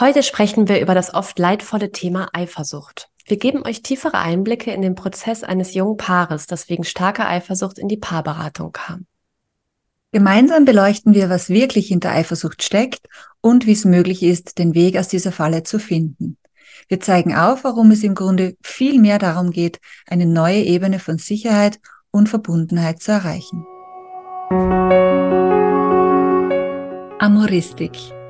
Heute sprechen wir über das oft leidvolle Thema Eifersucht. Wir geben euch tiefere Einblicke in den Prozess eines jungen Paares, das wegen starker Eifersucht in die Paarberatung kam. Gemeinsam beleuchten wir, was wirklich hinter Eifersucht steckt und wie es möglich ist, den Weg aus dieser Falle zu finden. Wir zeigen auf, warum es im Grunde viel mehr darum geht, eine neue Ebene von Sicherheit und Verbundenheit zu erreichen. Amoristik,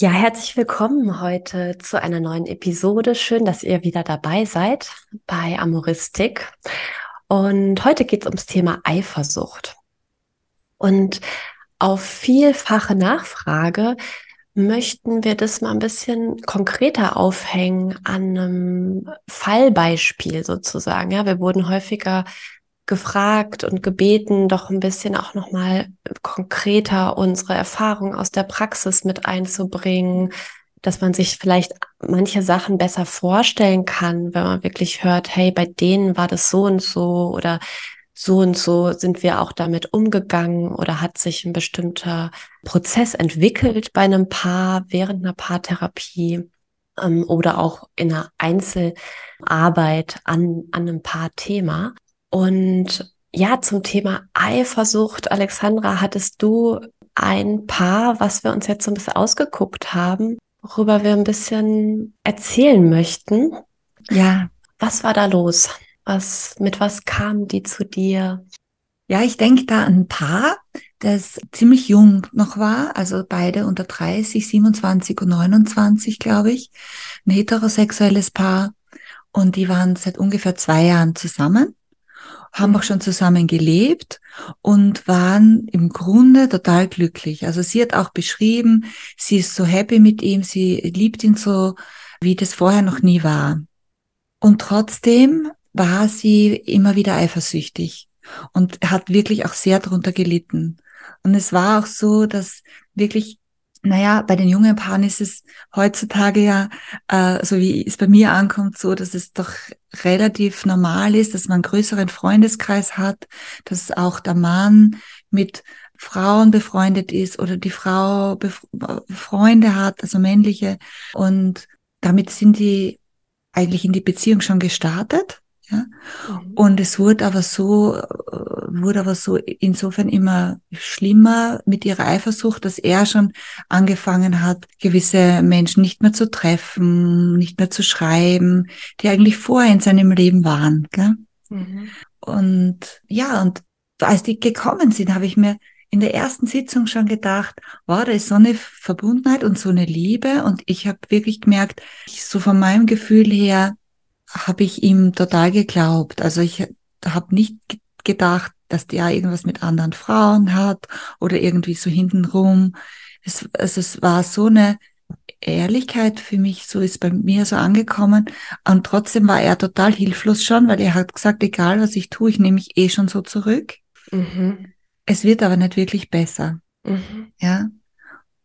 Ja, herzlich willkommen heute zu einer neuen Episode. Schön, dass ihr wieder dabei seid bei Amoristik. Und heute geht es ums Thema Eifersucht. Und auf vielfache Nachfrage möchten wir das mal ein bisschen konkreter aufhängen an einem Fallbeispiel sozusagen. Ja, wir wurden häufiger gefragt und gebeten, doch ein bisschen auch nochmal konkreter unsere Erfahrung aus der Praxis mit einzubringen, dass man sich vielleicht manche Sachen besser vorstellen kann, wenn man wirklich hört, hey, bei denen war das so und so oder so und so sind wir auch damit umgegangen oder hat sich ein bestimmter Prozess entwickelt bei einem Paar während einer Paartherapie ähm, oder auch in einer Einzelarbeit an, an einem Paarthema. Und ja, zum Thema Eifersucht, Alexandra, hattest du ein Paar, was wir uns jetzt so ein bisschen ausgeguckt haben, worüber wir ein bisschen erzählen möchten. Ja. Was war da los? Was, mit was kamen die zu dir? Ja, ich denke da an ein Paar, das ziemlich jung noch war, also beide unter 30, 27 und 29, glaube ich. Ein heterosexuelles Paar. Und die waren seit ungefähr zwei Jahren zusammen, haben auch schon zusammen gelebt und waren im Grunde total glücklich. Also sie hat auch beschrieben, sie ist so happy mit ihm, sie liebt ihn so, wie das vorher noch nie war. Und trotzdem war sie immer wieder eifersüchtig und hat wirklich auch sehr darunter gelitten. Und es war auch so, dass wirklich, naja, bei den jungen Paaren ist es heutzutage ja, äh, so wie es bei mir ankommt, so, dass es doch relativ normal ist, dass man einen größeren Freundeskreis hat, dass auch der Mann mit Frauen befreundet ist oder die Frau Bef Freunde hat, also männliche. Und damit sind die eigentlich in die Beziehung schon gestartet. Ja? Mhm. Und es wurde aber so, äh, wurde aber so insofern immer schlimmer mit ihrer Eifersucht, dass er schon angefangen hat, gewisse Menschen nicht mehr zu treffen, nicht mehr zu schreiben, die eigentlich vorher in seinem Leben waren. Gell? Mhm. Und ja, und als die gekommen sind, habe ich mir in der ersten Sitzung schon gedacht, wow, da ist so eine Verbundenheit und so eine Liebe. Und ich habe wirklich gemerkt, so von meinem Gefühl her, habe ich ihm total geglaubt. Also ich habe nicht gedacht, dass der irgendwas mit anderen Frauen hat oder irgendwie so hintenrum. Es, also es war so eine Ehrlichkeit für mich, so ist bei mir so angekommen. Und trotzdem war er total hilflos schon, weil er hat gesagt, egal was ich tue, ich nehme mich eh schon so zurück. Mhm. Es wird aber nicht wirklich besser. Mhm. Ja.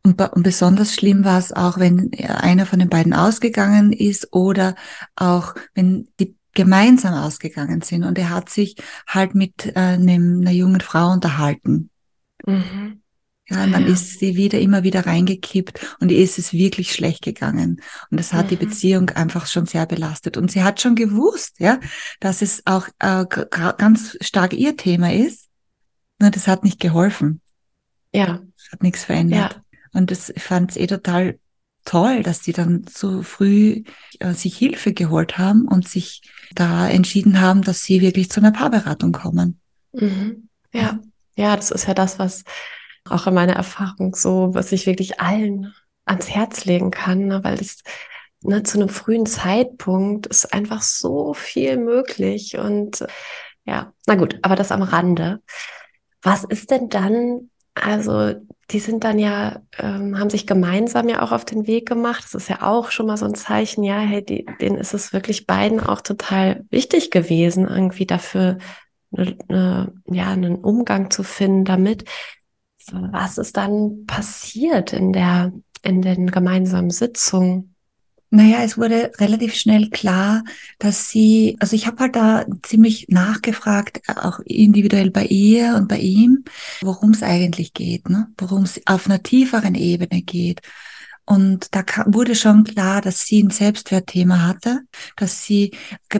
Und, und besonders schlimm war es auch, wenn einer von den beiden ausgegangen ist oder auch wenn die gemeinsam ausgegangen sind und er hat sich halt mit äh, einem, einer jungen Frau unterhalten. Mhm. Ja, und dann ja. ist sie wieder immer wieder reingekippt und ihr ist es wirklich schlecht gegangen. Und das hat mhm. die Beziehung einfach schon sehr belastet. Und sie hat schon gewusst, ja, dass es auch äh, ganz stark ihr Thema ist. Nur das hat nicht geholfen. Ja. Das hat nichts verändert. Ja. Und das fand es eh total toll, dass die dann so früh äh, sich Hilfe geholt haben und sich da entschieden haben, dass sie wirklich zu einer Paarberatung kommen. Mhm. Ja, ja, das ist ja das, was auch in meiner Erfahrung so, was ich wirklich allen ans Herz legen kann, ne? weil es ne, zu einem frühen Zeitpunkt ist einfach so viel möglich und ja, na gut, aber das am Rande. Was ist denn dann also die sind dann ja, ähm, haben sich gemeinsam ja auch auf den Weg gemacht. Das ist ja auch schon mal so ein Zeichen, ja, hey, die, denen ist es wirklich beiden auch total wichtig gewesen, irgendwie dafür eine, eine, ja, einen Umgang zu finden damit. Was ist dann passiert in der, in den gemeinsamen Sitzungen? Naja, es wurde relativ schnell klar, dass sie, also ich habe halt da ziemlich nachgefragt, auch individuell bei ihr und bei ihm, worum es eigentlich geht, ne? worum es auf einer tieferen Ebene geht. Und da wurde schon klar, dass sie ein Selbstwertthema hatte, dass sie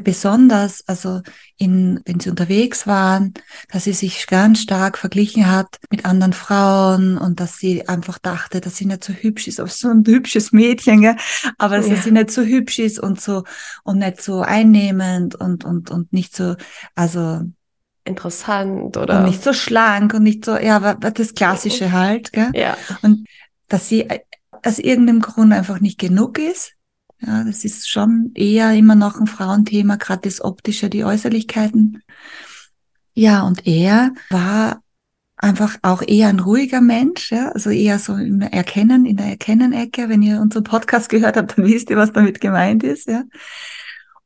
besonders, also in, wenn sie unterwegs waren, dass sie sich ganz stark verglichen hat mit anderen Frauen und dass sie einfach dachte, dass sie nicht so hübsch ist, aber so ein hübsches Mädchen, gell? aber dass ja. sie nicht so hübsch ist und so und nicht so einnehmend und und und nicht so, also interessant oder und nicht so schlank und nicht so, ja, das Klassische halt, gell? Ja. Und dass sie aus irgendeinem Grund einfach nicht genug ist. Ja, das ist schon eher immer noch ein Frauenthema, gerade das Optische, die Äußerlichkeiten. Ja, und er war einfach auch eher ein ruhiger Mensch, ja, also eher so im Erkennen, in der Erkennen-Ecke. Wenn ihr unseren Podcast gehört habt, dann wisst ihr, was damit gemeint ist, ja.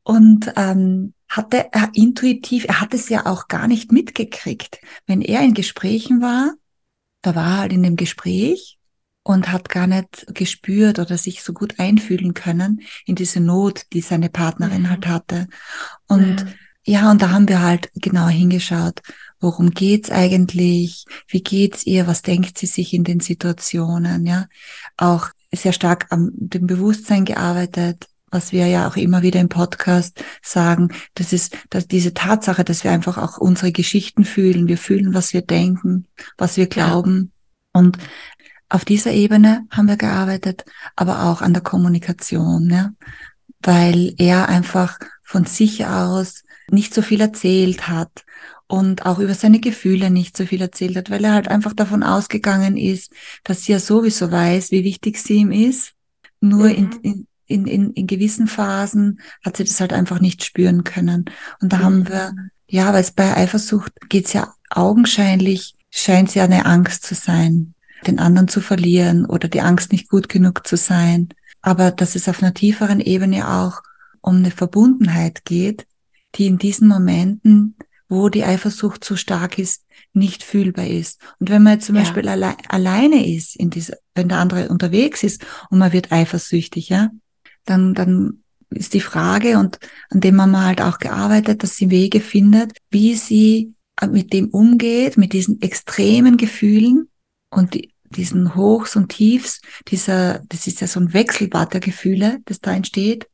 Und ähm, hatte er intuitiv, er hat es ja auch gar nicht mitgekriegt. Wenn er in Gesprächen war, da war er halt in dem Gespräch und hat gar nicht gespürt oder sich so gut einfühlen können in diese Not, die seine Partnerin mhm. halt hatte. Und ja. ja, und da haben wir halt genau hingeschaut, worum geht's eigentlich, wie geht's ihr, was denkt sie sich in den Situationen, ja. Auch sehr stark am dem Bewusstsein gearbeitet, was wir ja auch immer wieder im Podcast sagen, das ist dass diese Tatsache, dass wir einfach auch unsere Geschichten fühlen. Wir fühlen, was wir denken, was wir glauben. Ja. Und auf dieser Ebene haben wir gearbeitet, aber auch an der Kommunikation, ja? weil er einfach von sich aus nicht so viel erzählt hat und auch über seine Gefühle nicht so viel erzählt hat, weil er halt einfach davon ausgegangen ist, dass sie ja sowieso weiß, wie wichtig sie ihm ist. Nur mhm. in, in, in, in gewissen Phasen hat sie das halt einfach nicht spüren können. Und da mhm. haben wir, ja, weil es bei Eifersucht geht's ja augenscheinlich, scheint es ja eine Angst zu sein den anderen zu verlieren oder die Angst nicht gut genug zu sein. Aber dass es auf einer tieferen Ebene auch um eine Verbundenheit geht, die in diesen Momenten, wo die Eifersucht so stark ist, nicht fühlbar ist. Und wenn man jetzt zum ja. Beispiel alle alleine ist, in dieser, wenn der andere unterwegs ist und man wird eifersüchtig, ja, dann, dann ist die Frage und an dem haben wir halt auch gearbeitet, dass sie Wege findet, wie sie mit dem umgeht, mit diesen extremen Gefühlen und die, diesen Hochs und Tiefs, dieser, das ist ja so ein Wechselbad der Gefühle, das da entsteht.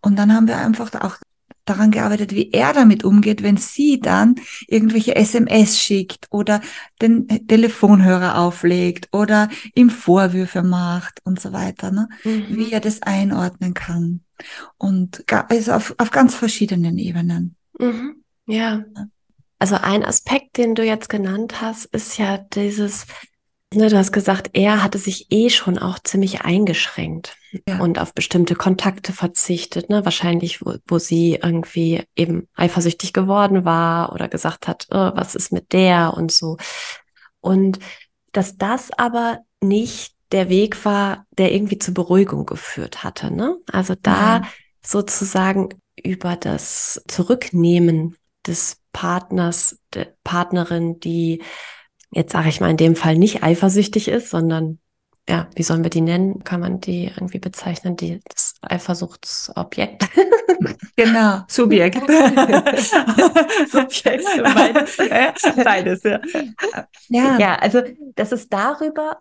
Und dann haben wir einfach auch daran gearbeitet, wie er damit umgeht, wenn sie dann irgendwelche SMS schickt oder den Telefonhörer auflegt oder ihm Vorwürfe macht und so weiter, ne? Mhm. wie er das einordnen kann. Und also auf, auf ganz verschiedenen Ebenen. Mhm. Ja. Also ein Aspekt, den du jetzt genannt hast, ist ja dieses, Ne, du hast gesagt, er hatte sich eh schon auch ziemlich eingeschränkt ja. und auf bestimmte Kontakte verzichtet. Ne? Wahrscheinlich, wo, wo sie irgendwie eben eifersüchtig geworden war oder gesagt hat, oh, was ist mit der und so. Und dass das aber nicht der Weg war, der irgendwie zur Beruhigung geführt hatte. Ne? Also da Nein. sozusagen über das Zurücknehmen des Partners, der Partnerin, die jetzt sage ich mal in dem Fall nicht eifersüchtig ist, sondern ja, wie sollen wir die nennen? Kann man die irgendwie bezeichnen, die, das Eifersuchtsobjekt? Genau, Subjekt. Subjekt, beides. beides, ja. ja. Ja, also das ist darüber,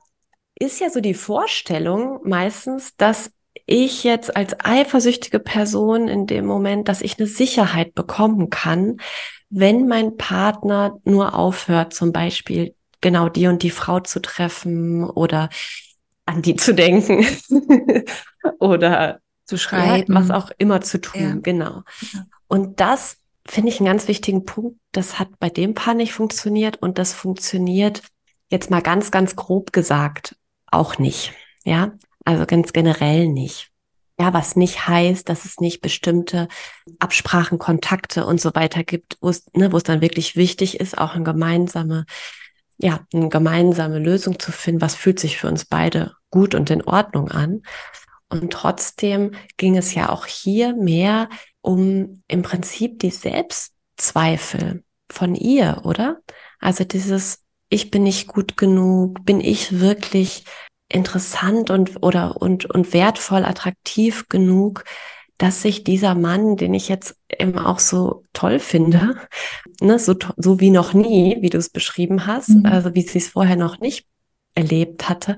ist ja so die Vorstellung meistens, dass ich jetzt als eifersüchtige Person in dem Moment, dass ich eine Sicherheit bekommen kann, wenn mein Partner nur aufhört, zum Beispiel genau die und die Frau zu treffen oder an die zu denken oder zu schreiben, ja, was auch immer zu tun, ja. genau. Ja. Und das finde ich einen ganz wichtigen Punkt. Das hat bei dem Paar nicht funktioniert und das funktioniert jetzt mal ganz, ganz grob gesagt auch nicht. Ja, also ganz generell nicht. Ja, was nicht heißt, dass es nicht bestimmte Absprachen, Kontakte und so weiter gibt, wo es, ne, wo es dann wirklich wichtig ist, auch eine gemeinsame ja, eine gemeinsame Lösung zu finden, was fühlt sich für uns beide gut und in Ordnung an. Und trotzdem ging es ja auch hier mehr um im Prinzip die Selbstzweifel von ihr, oder? Also dieses, ich bin nicht gut genug, bin ich wirklich interessant und oder und und wertvoll, attraktiv genug, dass sich dieser Mann, den ich jetzt eben auch so toll finde, ne, so, so wie noch nie, wie du es beschrieben hast, mhm. also wie sie es vorher noch nicht erlebt hatte,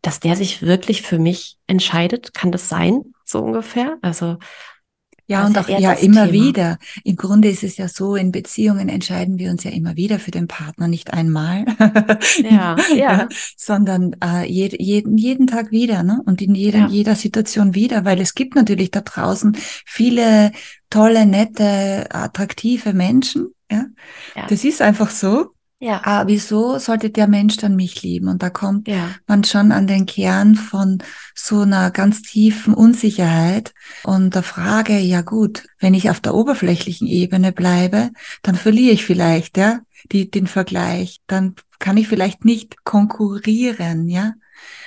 dass der sich wirklich für mich entscheidet. Kann das sein, so ungefähr? Also ja, und auch ja immer Thema. wieder. Im Grunde ist es ja so, in Beziehungen entscheiden wir uns ja immer wieder für den Partner, nicht einmal, ja, ja. ja, sondern äh, jed, jeden, jeden Tag wieder ne? und in jeder, ja. jeder Situation wieder, weil es gibt natürlich da draußen viele tolle, nette, attraktive Menschen. Ja? ja. Das ist einfach so. Ja. Ah, wieso sollte der Mensch dann mich lieben? Und da kommt ja. man schon an den Kern von so einer ganz tiefen Unsicherheit und der Frage, ja gut, wenn ich auf der oberflächlichen Ebene bleibe, dann verliere ich vielleicht, ja, die, den Vergleich. Dann kann ich vielleicht nicht konkurrieren, ja.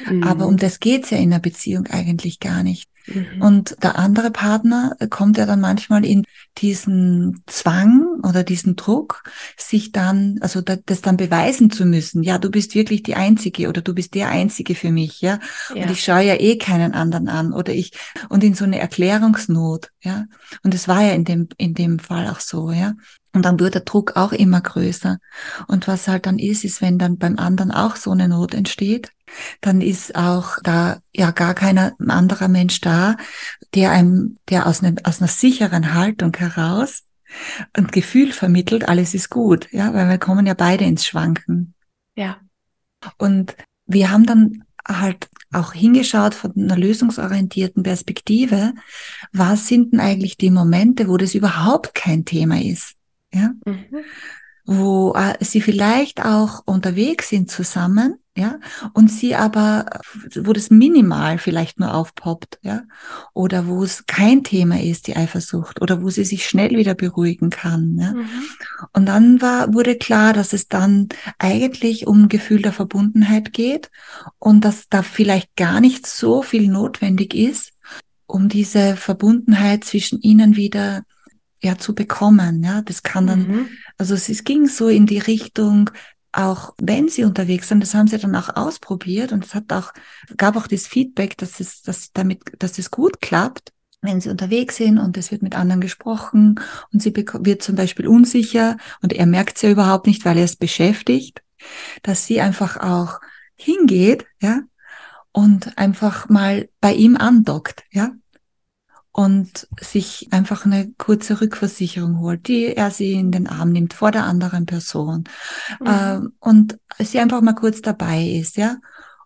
Mhm. Aber um das geht's ja in einer Beziehung eigentlich gar nicht. Mhm. Und der andere Partner kommt ja dann manchmal in diesen Zwang oder diesen Druck, sich dann, also das dann beweisen zu müssen. Ja, du bist wirklich die Einzige oder du bist der Einzige für mich, ja. ja. Und ich schaue ja eh keinen anderen an oder ich, und in so eine Erklärungsnot, ja. Und es war ja in dem, in dem Fall auch so, ja. Und dann wird der Druck auch immer größer. Und was halt dann ist, ist, wenn dann beim anderen auch so eine Not entsteht, dann ist auch da ja gar kein anderer Mensch da, der einem, der aus, einer aus einer sicheren Haltung heraus ein Gefühl vermittelt, alles ist gut, ja, weil wir kommen ja beide ins Schwanken. Ja. Und wir haben dann halt auch hingeschaut von einer lösungsorientierten Perspektive, was sind denn eigentlich die Momente, wo das überhaupt kein Thema ist? Ja, mhm. wo äh, sie vielleicht auch unterwegs sind zusammen, ja, und sie aber, wo das minimal vielleicht nur aufpoppt, ja, oder wo es kein Thema ist, die Eifersucht, oder wo sie sich schnell wieder beruhigen kann, ja. Mhm. Und dann war, wurde klar, dass es dann eigentlich um ein Gefühl der Verbundenheit geht und dass da vielleicht gar nicht so viel notwendig ist, um diese Verbundenheit zwischen ihnen wieder ja zu bekommen. Ja, das kann dann, mhm. also es, es ging so in die Richtung, auch wenn sie unterwegs sind, das haben sie dann auch ausprobiert und es hat auch, gab auch das Feedback, dass es, dass damit, dass es gut klappt, wenn sie unterwegs sind und es wird mit anderen gesprochen und sie wird zum Beispiel unsicher und er merkt es ja überhaupt nicht, weil er es beschäftigt, dass sie einfach auch hingeht, ja, und einfach mal bei ihm andockt, ja, und sich einfach eine kurze Rückversicherung holt, die er sie in den Arm nimmt vor der anderen Person mhm. äh, und sie einfach mal kurz dabei ist, ja.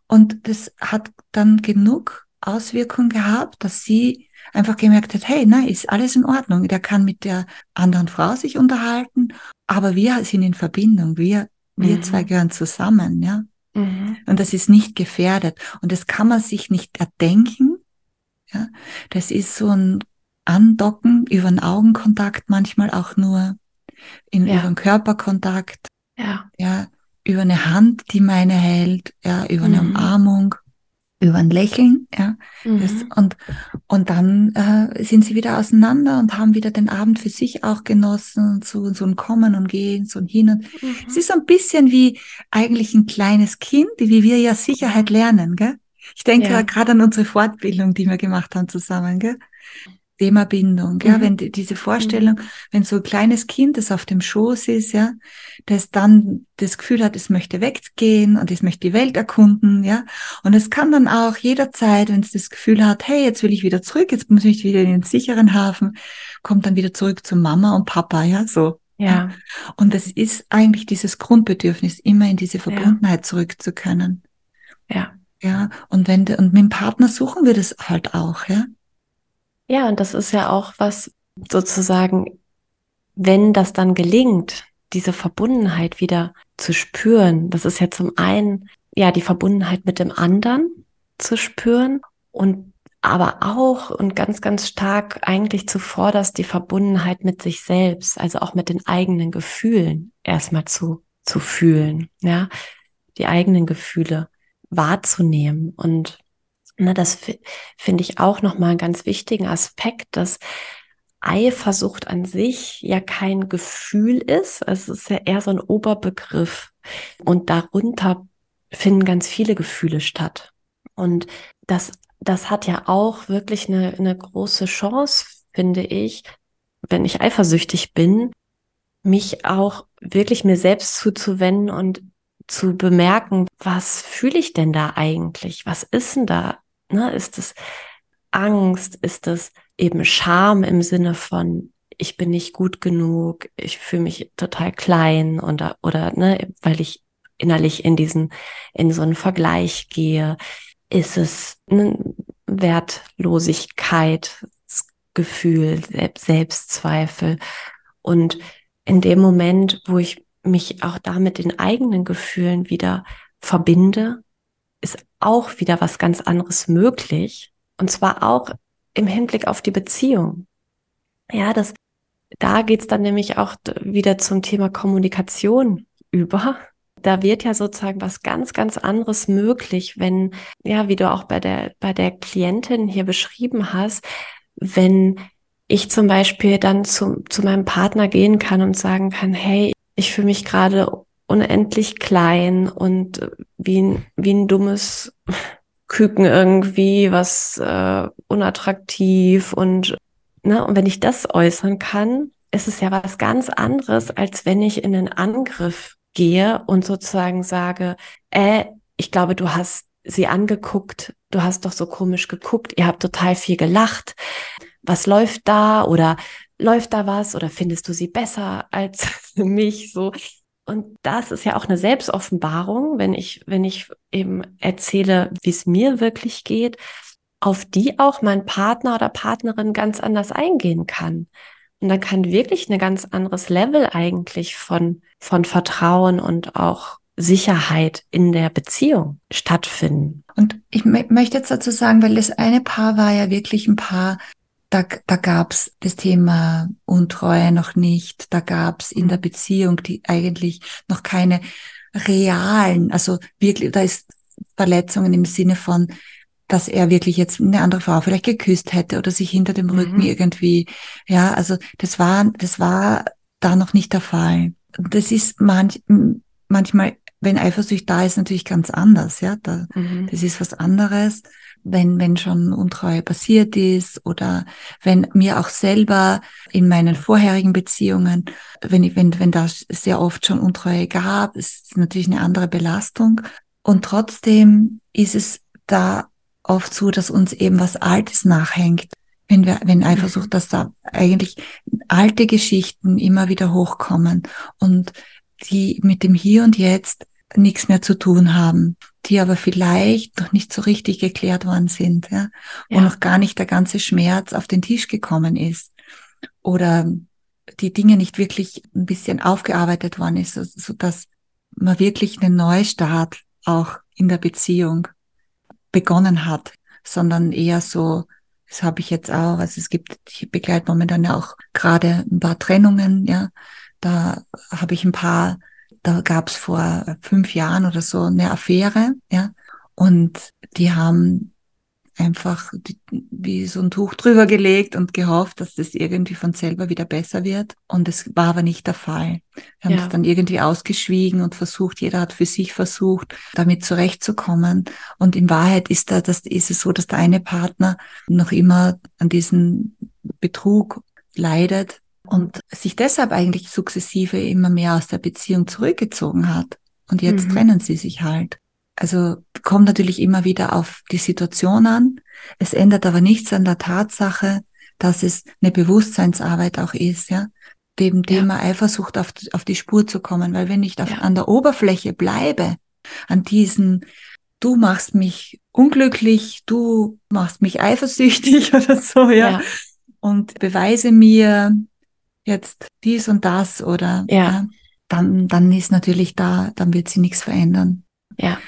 Und das hat dann genug Auswirkungen gehabt, dass sie einfach gemerkt hat, hey, na, ist alles in Ordnung. Der kann mit der anderen Frau sich unterhalten, aber wir sind in Verbindung. Wir, wir mhm. zwei gehören zusammen, ja. Mhm. Und das ist nicht gefährdet. Und das kann man sich nicht erdenken, ja, das ist so ein Andocken über den Augenkontakt, manchmal auch nur in, ja. über den Körperkontakt, ja. ja, über eine Hand, die meine hält, ja, über eine mhm. Umarmung, über ein Lächeln, ja. Mhm. Das, und, und dann äh, sind sie wieder auseinander und haben wieder den Abend für sich auch genossen, so, so ein Kommen und Gehen, so ein Hin und mhm. es ist so ein bisschen wie eigentlich ein kleines Kind, wie wir ja Sicherheit lernen, gell? Ich denke ja. gerade an unsere Fortbildung, die wir gemacht haben zusammen, gell? Thema Bindung, ja, mhm. wenn die, diese Vorstellung, mhm. wenn so ein kleines Kind, das auf dem Schoß ist, ja, das dann das Gefühl hat, es möchte weggehen und es möchte die Welt erkunden, ja, und es kann dann auch jederzeit, wenn es das Gefühl hat, hey, jetzt will ich wieder zurück, jetzt muss ich wieder in den sicheren Hafen, kommt dann wieder zurück zu Mama und Papa, ja, so. Ja. Und das ist eigentlich dieses Grundbedürfnis, immer in diese Verbundenheit ja. zurück zu können. Ja. Ja, und wenn und mit dem Partner suchen wir das halt auch, ja. Ja, und das ist ja auch was sozusagen, wenn das dann gelingt, diese Verbundenheit wieder zu spüren. Das ist ja zum einen ja die Verbundenheit mit dem anderen zu spüren und aber auch und ganz, ganz stark eigentlich zuvorderst die Verbundenheit mit sich selbst, also auch mit den eigenen Gefühlen erstmal zu zu fühlen, ja, die eigenen Gefühle wahrzunehmen. Und ne, das finde ich auch nochmal einen ganz wichtigen Aspekt, dass Eifersucht an sich ja kein Gefühl ist. Es ist ja eher so ein Oberbegriff. Und darunter finden ganz viele Gefühle statt. Und das, das hat ja auch wirklich eine, eine große Chance, finde ich, wenn ich eifersüchtig bin, mich auch wirklich mir selbst zuzuwenden und zu bemerken, was fühle ich denn da eigentlich? Was ist denn da? Ne? Ist es Angst? Ist es eben Scham im Sinne von, ich bin nicht gut genug, ich fühle mich total klein oder, oder, ne, weil ich innerlich in diesen, in so einen Vergleich gehe? Ist es eine Wertlosigkeit, Gefühl, Selbstzweifel? Und in dem Moment, wo ich mich auch da mit den eigenen Gefühlen wieder verbinde, ist auch wieder was ganz anderes möglich. Und zwar auch im Hinblick auf die Beziehung. Ja, das, da geht's dann nämlich auch wieder zum Thema Kommunikation über. Da wird ja sozusagen was ganz, ganz anderes möglich, wenn, ja, wie du auch bei der, bei der Klientin hier beschrieben hast, wenn ich zum Beispiel dann zu, zu meinem Partner gehen kann und sagen kann, hey, ich fühle mich gerade unendlich klein und wie ein, wie ein dummes Küken irgendwie, was äh, unattraktiv und, ne, und wenn ich das äußern kann, ist es ja was ganz anderes, als wenn ich in den Angriff gehe und sozusagen sage, äh, ich glaube, du hast sie angeguckt, du hast doch so komisch geguckt, ihr habt total viel gelacht. Was läuft da? Oder läuft da was oder findest du sie besser als mich so? Und das ist ja auch eine Selbstoffenbarung, wenn ich, wenn ich eben erzähle, wie es mir wirklich geht, auf die auch mein Partner oder Partnerin ganz anders eingehen kann. Und dann kann wirklich ein ganz anderes Level eigentlich von, von Vertrauen und auch Sicherheit in der Beziehung stattfinden. Und ich möchte jetzt dazu sagen, weil das eine Paar war ja wirklich ein Paar, da, da gab es das Thema Untreue noch nicht, da gab es in der Beziehung die eigentlich noch keine realen, also wirklich, da ist Verletzungen im Sinne von, dass er wirklich jetzt eine andere Frau vielleicht geküsst hätte oder sich hinter dem Rücken mhm. irgendwie, ja, also das war, das war da noch nicht der Fall. Das ist manch, manchmal, wenn Eifersucht da ist, natürlich ganz anders, ja, da, mhm. das ist was anderes wenn, wenn schon Untreue passiert ist oder wenn mir auch selber in meinen vorherigen Beziehungen, wenn, ich, wenn, wenn da sehr oft schon Untreue gab, ist natürlich eine andere Belastung. Und trotzdem ist es da oft so, dass uns eben was Altes nachhängt. Wenn wir, wenn Eifersucht, dass da eigentlich alte Geschichten immer wieder hochkommen und die mit dem Hier und Jetzt nichts mehr zu tun haben die aber vielleicht noch nicht so richtig geklärt worden sind, ja, wo ja. noch gar nicht der ganze Schmerz auf den Tisch gekommen ist. Oder die Dinge nicht wirklich ein bisschen aufgearbeitet worden ist, so, dass man wirklich einen Neustart auch in der Beziehung begonnen hat, sondern eher so, das habe ich jetzt auch, also es gibt, ich begleite momentan ja auch gerade ein paar Trennungen, ja, da habe ich ein paar da gab es vor fünf Jahren oder so eine Affäre, ja, und die haben einfach wie so ein Tuch drüber gelegt und gehofft, dass das irgendwie von selber wieder besser wird. Und es war aber nicht der Fall. Wir haben ja. es dann irgendwie ausgeschwiegen und versucht, jeder hat für sich versucht, damit zurechtzukommen. Und in Wahrheit ist da, das ist es so, dass der eine Partner noch immer an diesem Betrug leidet und sich deshalb eigentlich sukzessive immer mehr aus der Beziehung zurückgezogen hat. Und jetzt mhm. trennen sie sich halt. Also kommt natürlich immer wieder auf die Situation an. Es ändert aber nichts an der Tatsache, dass es eine Bewusstseinsarbeit auch ist, ja, dem Thema ja. Eifersucht auf, auf die Spur zu kommen. Weil wenn ich ja. an der Oberfläche bleibe, an diesen, du machst mich unglücklich, du machst mich eifersüchtig oder so, ja, ja. und beweise mir, jetzt dies und das oder ja. ja dann, dann ist natürlich da, dann wird sie nichts verändern. Ja.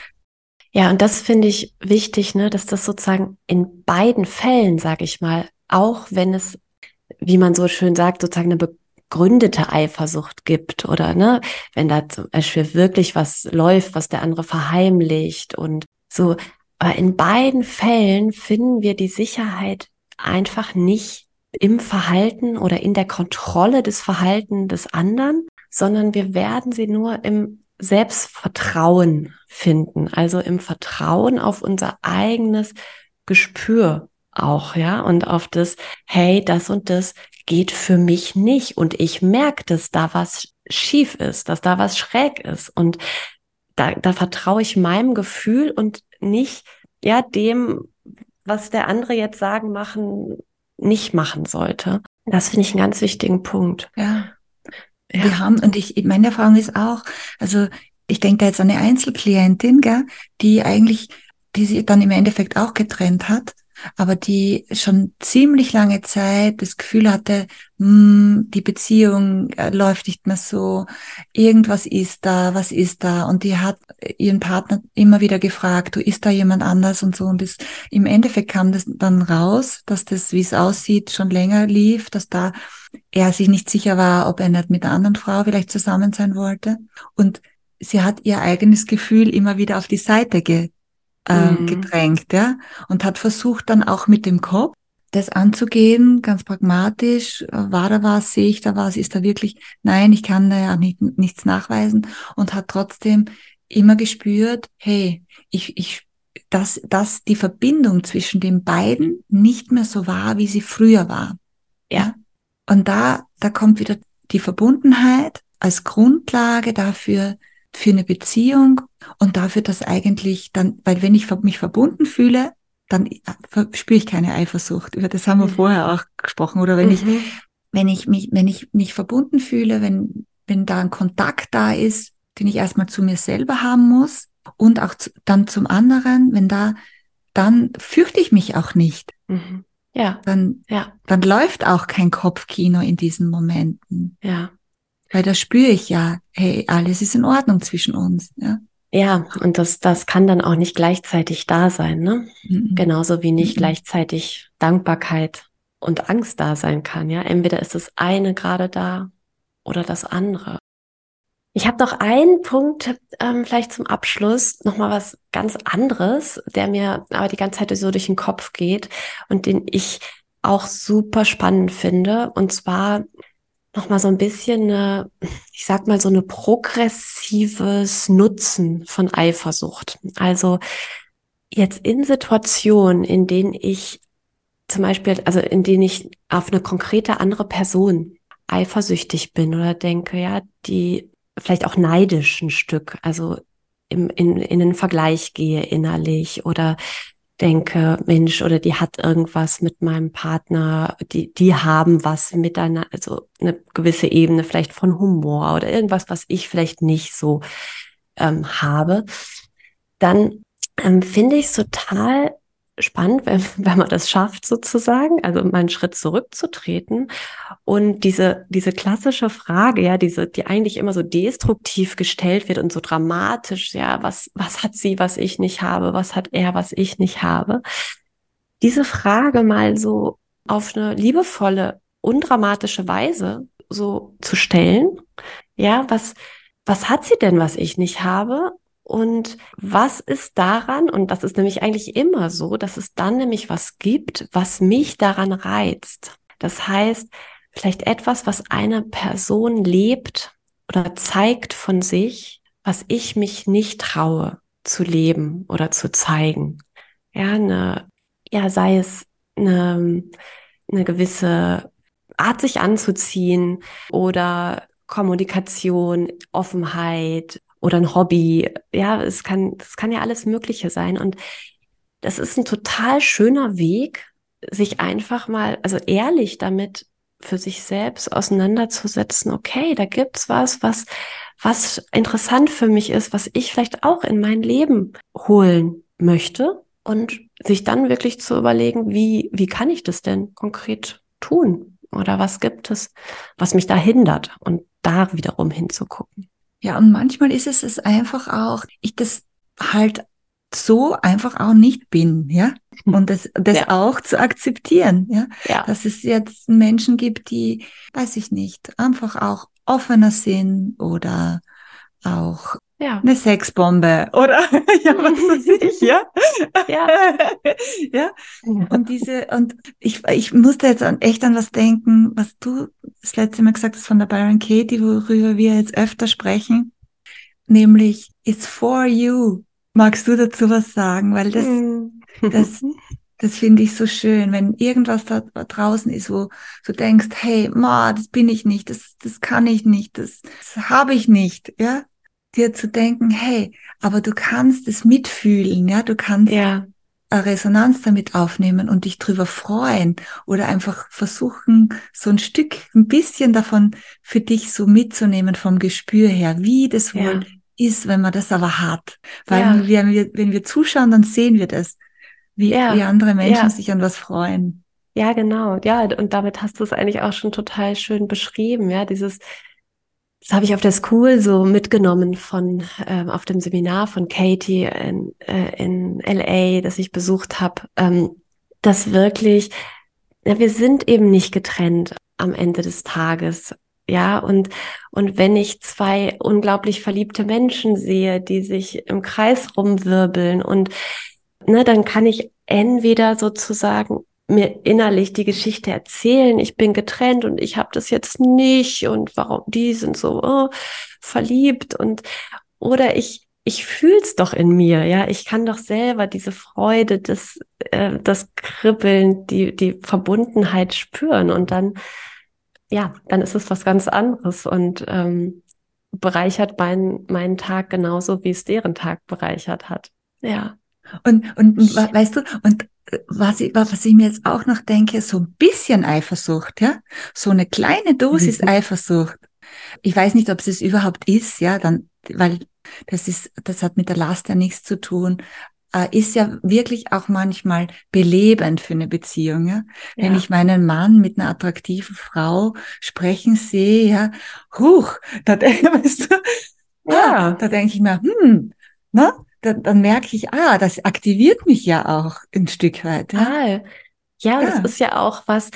Ja, und das finde ich wichtig, ne, dass das sozusagen in beiden Fällen, sage ich mal, auch wenn es, wie man so schön sagt, sozusagen eine, Be begründete Eifersucht gibt oder ne, wenn da zum Beispiel wirklich was läuft, was der andere verheimlicht und so. Aber in beiden Fällen finden wir die Sicherheit einfach nicht im Verhalten oder in der Kontrolle des Verhalten des anderen, sondern wir werden sie nur im Selbstvertrauen finden, also im Vertrauen auf unser eigenes Gespür auch, ja, und auf das, hey, das und das geht für mich nicht und ich merke, dass da was schief ist, dass da was schräg ist und da, da vertraue ich meinem Gefühl und nicht, ja, dem, was der andere jetzt sagen, machen, nicht machen sollte. Das finde ich einen ganz wichtigen Punkt. Ja. ja. Wir haben, und ich, meine Erfahrung ist auch, also ich denke da jetzt an eine Einzelklientin, gell, die eigentlich, die sie dann im Endeffekt auch getrennt hat aber die schon ziemlich lange Zeit das Gefühl hatte, mh, hm, die Beziehung äh, läuft nicht mehr so, irgendwas ist da, was ist da? Und die hat ihren Partner immer wieder gefragt, du ist da jemand anders und so. Und das, im Endeffekt kam das dann raus, dass das, wie es aussieht, schon länger lief, dass da er sich nicht sicher war, ob er nicht mit einer anderen Frau vielleicht zusammen sein wollte. Und sie hat ihr eigenes Gefühl immer wieder auf die Seite ge äh, mhm. gedrängt, ja, und hat versucht dann auch mit dem Kopf das anzugehen, ganz pragmatisch, äh, war da was, sehe ich da was, ist da wirklich, nein, ich kann da ja nicht, nichts nachweisen und hat trotzdem immer gespürt, hey, ich, ich, dass, dass die Verbindung zwischen den beiden nicht mehr so war, wie sie früher war. Ja. ja? Und da, da kommt wieder die Verbundenheit als Grundlage dafür, für eine Beziehung und dafür, dass eigentlich dann, weil wenn ich mich verbunden fühle, dann äh, spüre ich keine Eifersucht. Über das haben wir mhm. vorher auch gesprochen. Oder wenn mhm. ich, wenn ich mich, wenn ich mich verbunden fühle, wenn, wenn da ein Kontakt da ist, den ich erstmal zu mir selber haben muss und auch zu, dann zum anderen, wenn da, dann fürchte ich mich auch nicht. Mhm. Ja. Dann, ja. dann läuft auch kein Kopfkino in diesen Momenten. Ja. Weil da spüre ich ja, hey, alles ist in Ordnung zwischen uns. Ja, ja und das, das kann dann auch nicht gleichzeitig da sein, ne? Mhm. Genauso wie nicht mhm. gleichzeitig Dankbarkeit und Angst da sein kann. Ja, entweder ist das eine gerade da oder das andere. Ich habe noch einen Punkt, ähm, vielleicht zum Abschluss, nochmal was ganz anderes, der mir aber die ganze Zeit so durch den Kopf geht und den ich auch super spannend finde. Und zwar noch mal so ein bisschen, eine, ich sag mal so eine progressives Nutzen von Eifersucht. Also jetzt in Situationen, in denen ich zum Beispiel, also in denen ich auf eine konkrete andere Person eifersüchtig bin oder denke, ja, die vielleicht auch neidisch ein Stück, also im, in, in den Vergleich gehe innerlich oder denke, Mensch, oder die hat irgendwas mit meinem Partner, die, die haben was miteinander, also eine gewisse Ebene vielleicht von Humor oder irgendwas, was ich vielleicht nicht so ähm, habe, dann ähm, finde ich es total spannend, wenn, wenn man das schafft, sozusagen, also mal einen Schritt zurückzutreten und diese, diese klassische Frage, ja, diese, die eigentlich immer so destruktiv gestellt wird und so dramatisch, ja, was, was hat sie, was ich nicht habe, was hat er, was ich nicht habe, diese Frage mal so auf eine liebevolle, undramatische Weise so zu stellen, ja, was, was hat sie denn, was ich nicht habe? Und was ist daran, und das ist nämlich eigentlich immer so, dass es dann nämlich was gibt, was mich daran reizt. Das heißt, vielleicht etwas, was eine Person lebt oder zeigt von sich, was ich mich nicht traue zu leben oder zu zeigen. Ja, eine, ja, sei es eine, eine gewisse Art, sich anzuziehen oder Kommunikation, Offenheit, oder ein Hobby. Ja, es kann, es kann ja alles Mögliche sein. Und das ist ein total schöner Weg, sich einfach mal, also ehrlich damit für sich selbst auseinanderzusetzen. Okay, da gibt's was, was, was interessant für mich ist, was ich vielleicht auch in mein Leben holen möchte und sich dann wirklich zu überlegen, wie, wie kann ich das denn konkret tun? Oder was gibt es, was mich da hindert und da wiederum hinzugucken. Ja, und manchmal ist es es einfach auch, ich das halt so einfach auch nicht bin, ja. Und das, das ja. auch zu akzeptieren, ja? ja. Dass es jetzt Menschen gibt, die, weiß ich nicht, einfach auch offener sind oder auch ja. eine Sexbombe oder ja, was weiß ich, ja. ja. ja. Und diese, und ich, ich musste jetzt an, echt an was denken, was du das letzte Mal gesagt hast von der Byron Katie, worüber wir jetzt öfter sprechen, nämlich It's for you. Magst du dazu was sagen? Weil das, mm. das, das finde ich so schön, wenn irgendwas da draußen ist, wo du denkst, hey, ma, das bin ich nicht, das, das kann ich nicht, das, das habe ich nicht, ja, dir zu denken, hey, aber du kannst es mitfühlen, ja, du kannst ja. Resonanz damit aufnehmen und dich drüber freuen oder einfach versuchen, so ein Stück, ein bisschen davon für dich so mitzunehmen vom Gespür her, wie das wohl ja ist, wenn man das aber hat. Weil ja. wenn, wir, wenn wir zuschauen, dann sehen wir das, wie, ja. wie andere Menschen sich an was freuen. Ja, genau. Ja, und damit hast du es eigentlich auch schon total schön beschrieben. Ja, dieses, das habe ich auf der School so mitgenommen von ähm, auf dem Seminar von Katie in, äh, in LA, das ich besucht habe, ähm, dass wirklich, ja, wir sind eben nicht getrennt am Ende des Tages. Ja, und, und wenn ich zwei unglaublich verliebte Menschen sehe, die sich im Kreis rumwirbeln und, ne, dann kann ich entweder sozusagen mir innerlich die Geschichte erzählen, ich bin getrennt und ich habe das jetzt nicht und warum die sind so oh, verliebt und oder ich ich fühl's doch in mir, ja, ich kann doch selber diese Freude, das äh, das Kribbeln, die die Verbundenheit spüren und dann ja, dann ist es was ganz anderes und ähm, bereichert meinen meinen Tag genauso, wie es deren Tag bereichert hat. Ja. Und, und weißt du, und was ich, was ich mir jetzt auch noch denke, so ein bisschen Eifersucht, ja, so eine kleine Dosis mhm. Eifersucht. Ich weiß nicht, ob es es überhaupt ist, ja, dann, weil das ist, das hat mit der Last ja nichts zu tun äh, ist ja wirklich auch manchmal belebend für eine Beziehung. Ja? Wenn ich meinen Mann mit einer attraktiven Frau sprechen sehe, ja, huch, da, weißt du, ja. ah, da denke ich mir, hm, na, dann, dann merke ich, ah, das aktiviert mich ja auch ein Stück weit. Ja, ah, ja, ja. das ist ja auch was,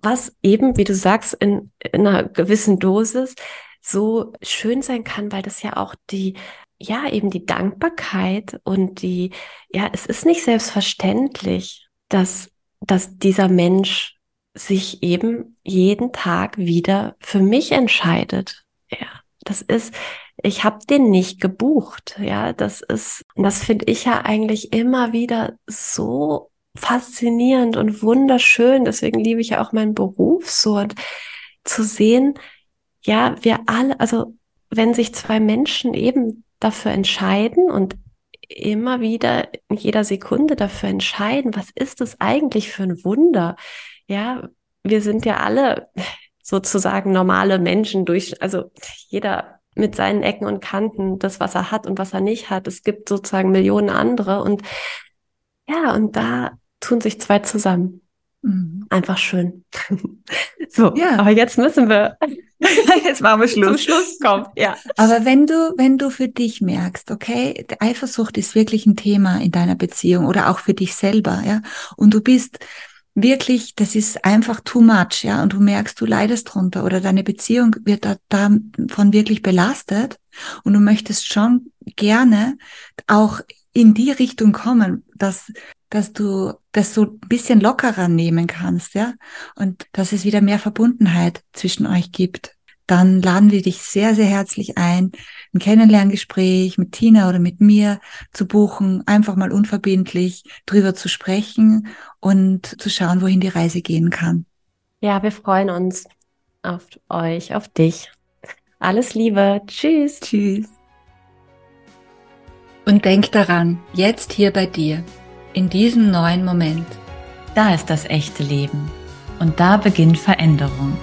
was eben, wie du sagst, in, in einer gewissen Dosis so schön sein kann, weil das ja auch die ja, eben die Dankbarkeit und die, ja, es ist nicht selbstverständlich, dass, dass dieser Mensch sich eben jeden Tag wieder für mich entscheidet. Ja, das ist, ich habe den nicht gebucht. Ja, das ist, das finde ich ja eigentlich immer wieder so faszinierend und wunderschön. Deswegen liebe ich ja auch meinen Beruf so und zu sehen, ja, wir alle, also wenn sich zwei Menschen eben dafür entscheiden und immer wieder in jeder Sekunde dafür entscheiden, was ist es eigentlich für ein Wunder? Ja, wir sind ja alle sozusagen normale Menschen durch, also jeder mit seinen Ecken und Kanten, das, was er hat und was er nicht hat. Es gibt sozusagen Millionen andere und ja, und da tun sich zwei zusammen. Mhm. Einfach schön. so, ja. aber jetzt müssen wir jetzt machen wir Schluss. Zum Schluss kommen. Ja. Aber wenn du, wenn du für dich merkst, okay, Eifersucht ist wirklich ein Thema in deiner Beziehung oder auch für dich selber, ja, und du bist wirklich, das ist einfach too much, ja, und du merkst, du leidest drunter oder deine Beziehung wird da, davon wirklich belastet. Und du möchtest schon gerne auch in die Richtung kommen, dass dass du das so ein bisschen lockerer nehmen kannst, ja, und dass es wieder mehr Verbundenheit zwischen euch gibt, dann laden wir dich sehr, sehr herzlich ein, ein Kennenlerngespräch mit Tina oder mit mir zu buchen, einfach mal unverbindlich drüber zu sprechen und zu schauen, wohin die Reise gehen kann. Ja, wir freuen uns auf euch, auf dich. Alles Liebe. Tschüss. Tschüss. Und denk daran, jetzt hier bei dir in diesem neuen Moment. Da ist das echte Leben und da beginnt Veränderung.